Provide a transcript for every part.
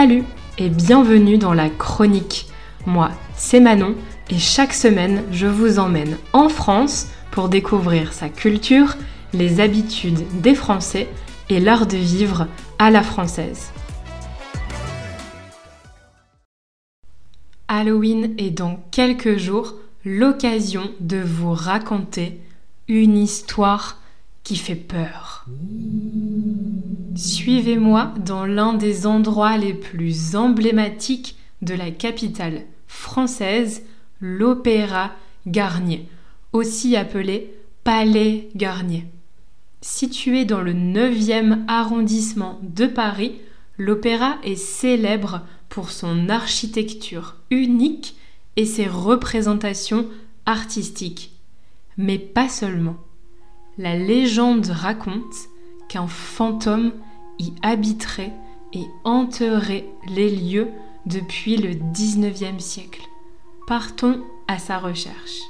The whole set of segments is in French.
Salut et bienvenue dans la chronique. Moi, c'est Manon et chaque semaine, je vous emmène en France pour découvrir sa culture, les habitudes des Français et l'art de vivre à la française. Halloween est dans quelques jours l'occasion de vous raconter une histoire qui fait peur. Suivez-moi dans l'un des endroits les plus emblématiques de la capitale française, l'Opéra Garnier, aussi appelé Palais Garnier. Situé dans le 9e arrondissement de Paris, l'opéra est célèbre pour son architecture unique et ses représentations artistiques. Mais pas seulement. La légende raconte qu'un fantôme y habiterait et hanterait les lieux depuis le 19e siècle. Partons à sa recherche.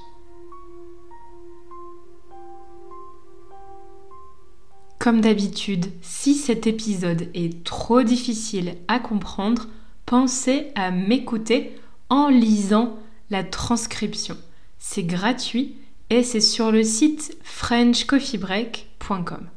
Comme d'habitude, si cet épisode est trop difficile à comprendre, pensez à m'écouter en lisant la transcription. C'est gratuit et c'est sur le site frenchcoffeebreak.com.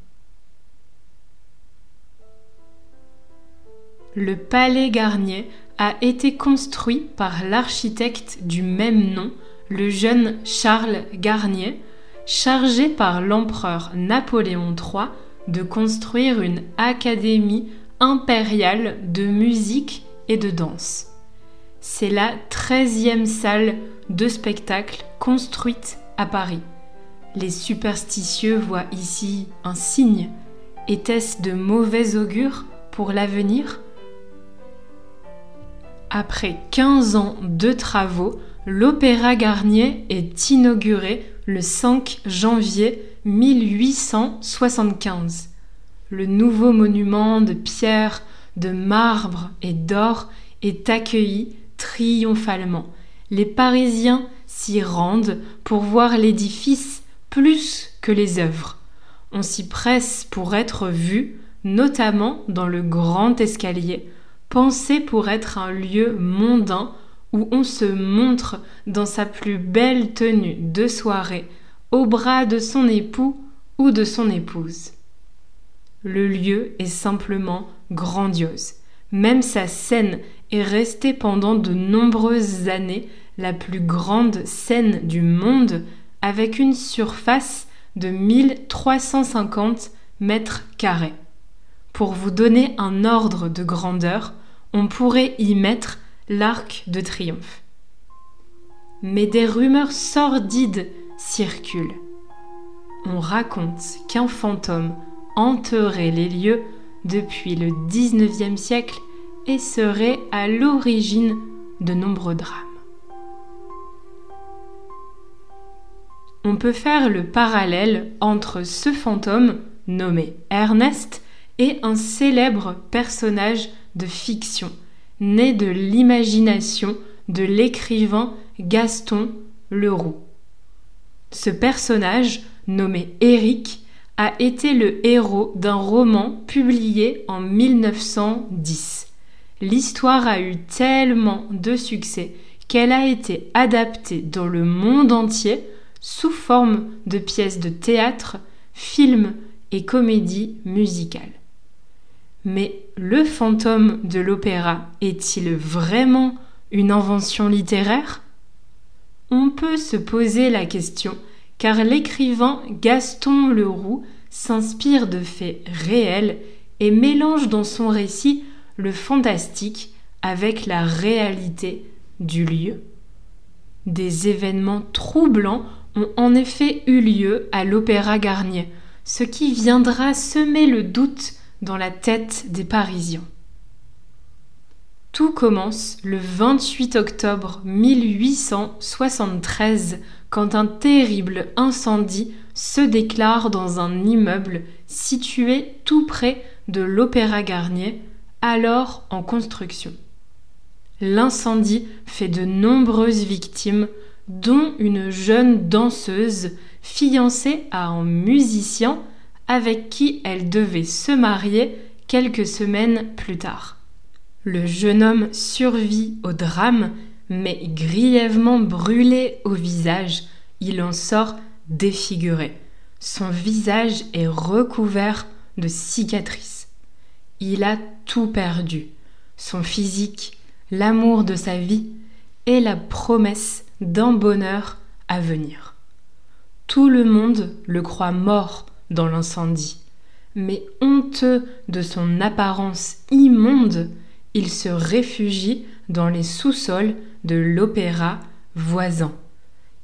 Le palais Garnier a été construit par l'architecte du même nom, le jeune Charles Garnier, chargé par l'empereur Napoléon III de construire une académie impériale de musique et de danse. C'est la 13e salle de spectacle construite à Paris. Les superstitieux voient ici un signe. Était-ce de mauvais augure pour l'avenir? Après 15 ans de travaux, l'Opéra Garnier est inauguré le 5 janvier 1875. Le nouveau monument de pierre, de marbre et d'or est accueilli triomphalement. Les Parisiens s'y rendent pour voir l'édifice plus que les œuvres. On s'y presse pour être vu, notamment dans le grand escalier, pensé pour être un lieu mondain où on se montre dans sa plus belle tenue de soirée, au bras de son époux ou de son épouse. Le lieu est simplement grandiose. Même sa scène est restée pendant de nombreuses années la plus grande scène du monde avec une surface de 1350 mètres carrés. Pour vous donner un ordre de grandeur, on pourrait y mettre l'arc de triomphe. Mais des rumeurs sordides circulent. On raconte qu'un fantôme hanterait les lieux depuis le XIXe siècle et serait à l'origine de nombreux drames. On peut faire le parallèle entre ce fantôme, nommé Ernest, et un célèbre personnage de fiction, né de l'imagination de l'écrivain Gaston Leroux. Ce personnage, nommé Éric, a été le héros d'un roman publié en 1910. L'histoire a eu tellement de succès qu'elle a été adaptée dans le monde entier sous forme de pièces de théâtre, films et comédies musicales. Mais le fantôme de l'opéra est-il vraiment une invention littéraire? On peut se poser la question car l'écrivain Gaston Leroux s'inspire de faits réels et mélange dans son récit le fantastique avec la réalité du lieu. Des événements troublants ont en effet eu lieu à l'Opéra Garnier, ce qui viendra semer le doute dans la tête des Parisiens. Tout commence le 28 octobre 1873 quand un terrible incendie se déclare dans un immeuble situé tout près de l'Opéra Garnier, alors en construction. L'incendie fait de nombreuses victimes, dont une jeune danseuse fiancée à un musicien avec qui elle devait se marier quelques semaines plus tard. Le jeune homme survit au drame, mais grièvement brûlé au visage, il en sort défiguré. Son visage est recouvert de cicatrices. Il a tout perdu. Son physique, l'amour de sa vie et la promesse d'un bonheur à venir. Tout le monde le croit mort dans l'incendie, mais honteux de son apparence immonde, il se réfugie dans les sous-sols de l'opéra voisin.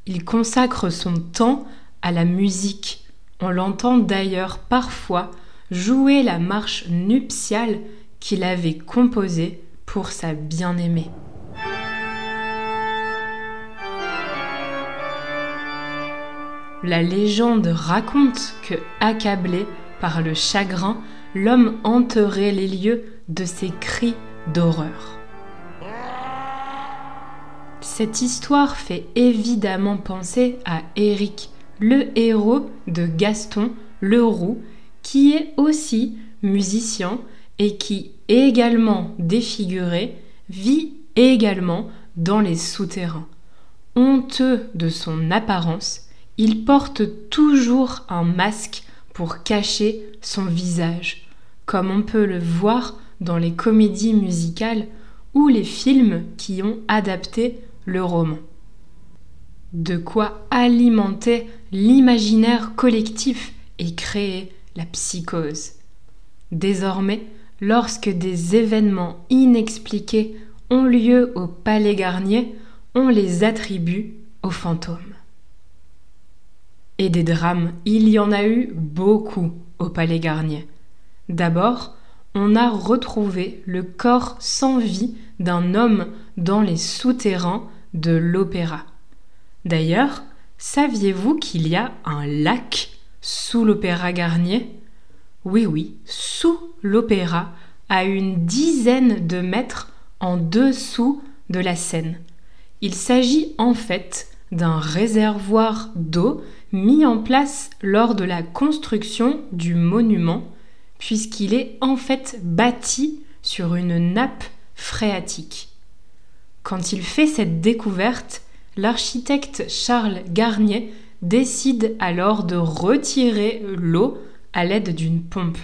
Il consacre son temps à la musique. On l'entend d'ailleurs parfois jouer la marche nuptiale qu'il avait composée pour sa bien-aimée. La légende raconte que, accablé par le chagrin, l'homme hanterait les lieux de ses cris d'horreur. Cette histoire fait évidemment penser à Eric, le héros de Gaston Leroux, qui est aussi musicien et qui, également défiguré, vit également dans les souterrains. Honteux de son apparence, il porte toujours un masque pour cacher son visage, comme on peut le voir dans les comédies musicales ou les films qui ont adapté le roman. De quoi alimenter l'imaginaire collectif et créer la psychose. Désormais, lorsque des événements inexpliqués ont lieu au Palais Garnier, on les attribue aux fantômes. Et des drames, il y en a eu beaucoup au Palais Garnier. D'abord, on a retrouvé le corps sans vie d'un homme dans les souterrains de l'opéra. D'ailleurs, saviez-vous qu'il y a un lac sous l'opéra Garnier? Oui, oui, sous l'opéra, à une dizaine de mètres en dessous de la Seine. Il s'agit en fait d'un réservoir d'eau mis en place lors de la construction du monument, puisqu'il est en fait bâti sur une nappe phréatique. Quand il fait cette découverte, l'architecte Charles Garnier décide alors de retirer l'eau à l'aide d'une pompe,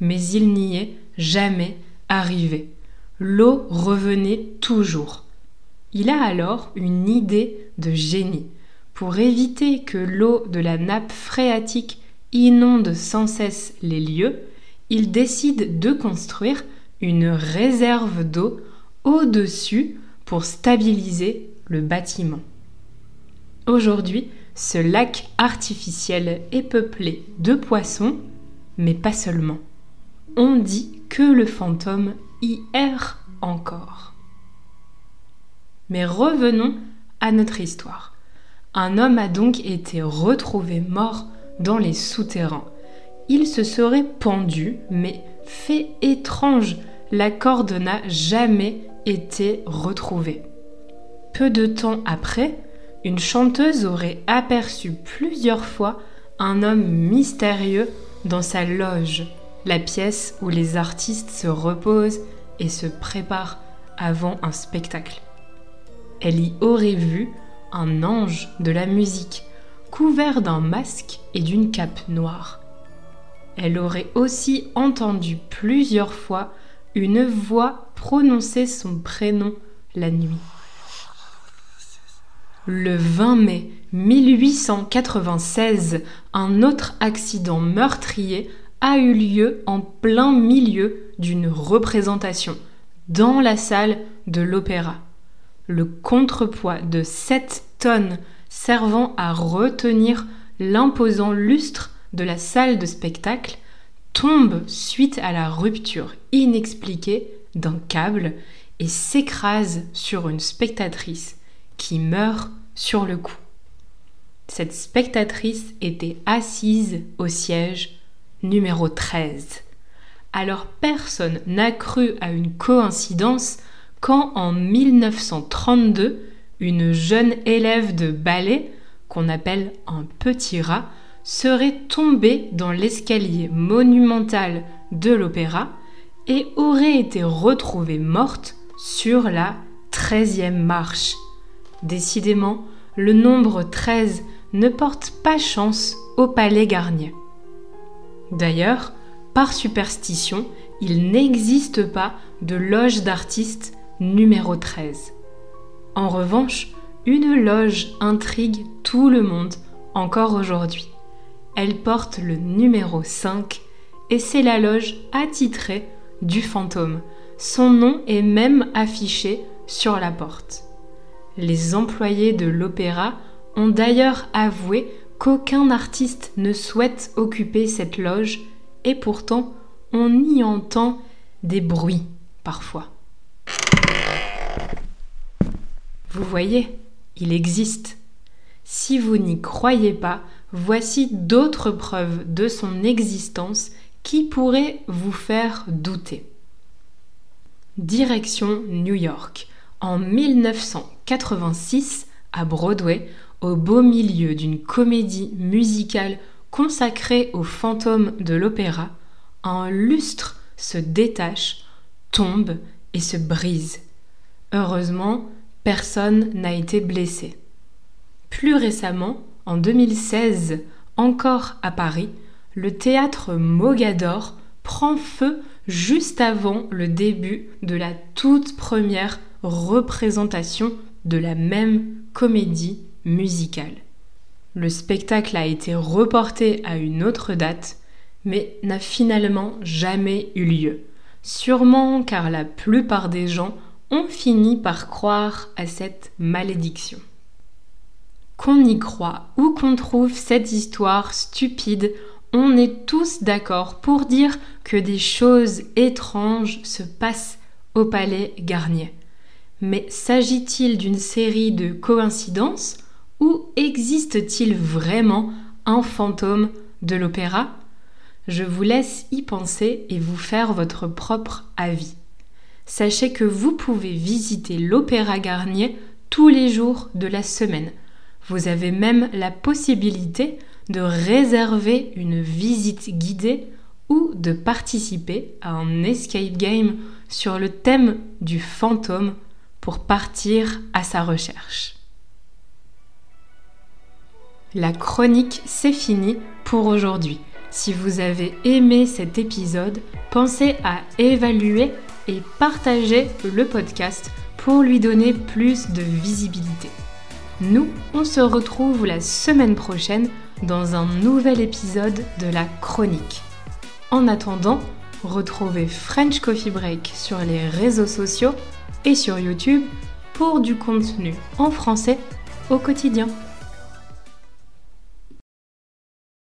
mais il n'y est jamais arrivé. L'eau revenait toujours. Il a alors une idée de génie. Pour éviter que l'eau de la nappe phréatique inonde sans cesse les lieux, il décide de construire une réserve d'eau au-dessus pour stabiliser le bâtiment. Aujourd'hui, ce lac artificiel est peuplé de poissons, mais pas seulement. On dit que le fantôme y erre encore. Mais revenons notre histoire. Un homme a donc été retrouvé mort dans les souterrains. Il se serait pendu, mais fait étrange, la corde n'a jamais été retrouvée. Peu de temps après, une chanteuse aurait aperçu plusieurs fois un homme mystérieux dans sa loge, la pièce où les artistes se reposent et se préparent avant un spectacle. Elle y aurait vu un ange de la musique, couvert d'un masque et d'une cape noire. Elle aurait aussi entendu plusieurs fois une voix prononcer son prénom la nuit. Le 20 mai 1896, un autre accident meurtrier a eu lieu en plein milieu d'une représentation, dans la salle de l'opéra le contrepoids de 7 tonnes servant à retenir l'imposant lustre de la salle de spectacle tombe suite à la rupture inexpliquée d'un câble et s'écrase sur une spectatrice qui meurt sur le coup. Cette spectatrice était assise au siège numéro 13. Alors personne n'a cru à une coïncidence quand en 1932, une jeune élève de ballet, qu'on appelle un petit rat, serait tombée dans l'escalier monumental de l'opéra et aurait été retrouvée morte sur la 13e marche. Décidément, le nombre 13 ne porte pas chance au palais Garnier. D'ailleurs, par superstition, il n'existe pas de loge d'artistes numéro 13. En revanche, une loge intrigue tout le monde encore aujourd'hui. Elle porte le numéro 5 et c'est la loge attitrée du fantôme. Son nom est même affiché sur la porte. Les employés de l'opéra ont d'ailleurs avoué qu'aucun artiste ne souhaite occuper cette loge et pourtant on y entend des bruits parfois. Vous voyez, il existe. Si vous n'y croyez pas, voici d'autres preuves de son existence qui pourraient vous faire douter. Direction New York. En 1986, à Broadway, au beau milieu d'une comédie musicale consacrée aux fantômes de l'opéra, un lustre se détache, tombe et se brise. Heureusement, personne n'a été blessé. Plus récemment, en 2016, encore à Paris, le théâtre Mogador prend feu juste avant le début de la toute première représentation de la même comédie musicale. Le spectacle a été reporté à une autre date, mais n'a finalement jamais eu lieu, sûrement car la plupart des gens ont fini par croire à cette malédiction. Qu'on y croit ou qu'on trouve cette histoire stupide, on est tous d'accord pour dire que des choses étranges se passent au palais Garnier. Mais s'agit-il d'une série de coïncidences ou existe-t-il vraiment un fantôme de l'opéra? Je vous laisse y penser et vous faire votre propre avis. Sachez que vous pouvez visiter l'Opéra Garnier tous les jours de la semaine. Vous avez même la possibilité de réserver une visite guidée ou de participer à un escape game sur le thème du fantôme pour partir à sa recherche. La chronique, c'est fini pour aujourd'hui. Si vous avez aimé cet épisode, pensez à évaluer et partager le podcast pour lui donner plus de visibilité. Nous, on se retrouve la semaine prochaine dans un nouvel épisode de la chronique. En attendant, retrouvez French Coffee Break sur les réseaux sociaux et sur YouTube pour du contenu en français au quotidien.